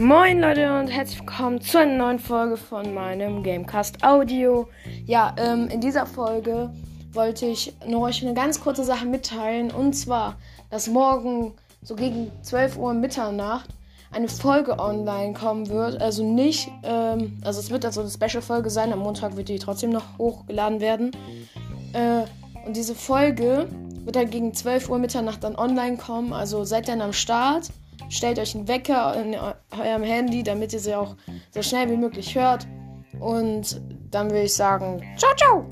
Moin Leute und herzlich willkommen zu einer neuen Folge von meinem Gamecast Audio. Ja, ähm, in dieser Folge wollte ich nur euch eine ganz kurze Sache mitteilen und zwar, dass morgen so gegen 12 Uhr Mitternacht eine Folge online kommen wird. Also nicht, ähm, also es wird also eine Special-Folge sein. Am Montag wird die trotzdem noch hochgeladen werden. Äh, und diese Folge wird dann gegen 12 Uhr Mitternacht dann online kommen. Also seid dann am Start. Stellt euch einen Wecker in eurem Handy, damit ihr sie auch so schnell wie möglich hört. Und dann würde ich sagen, ciao, ciao!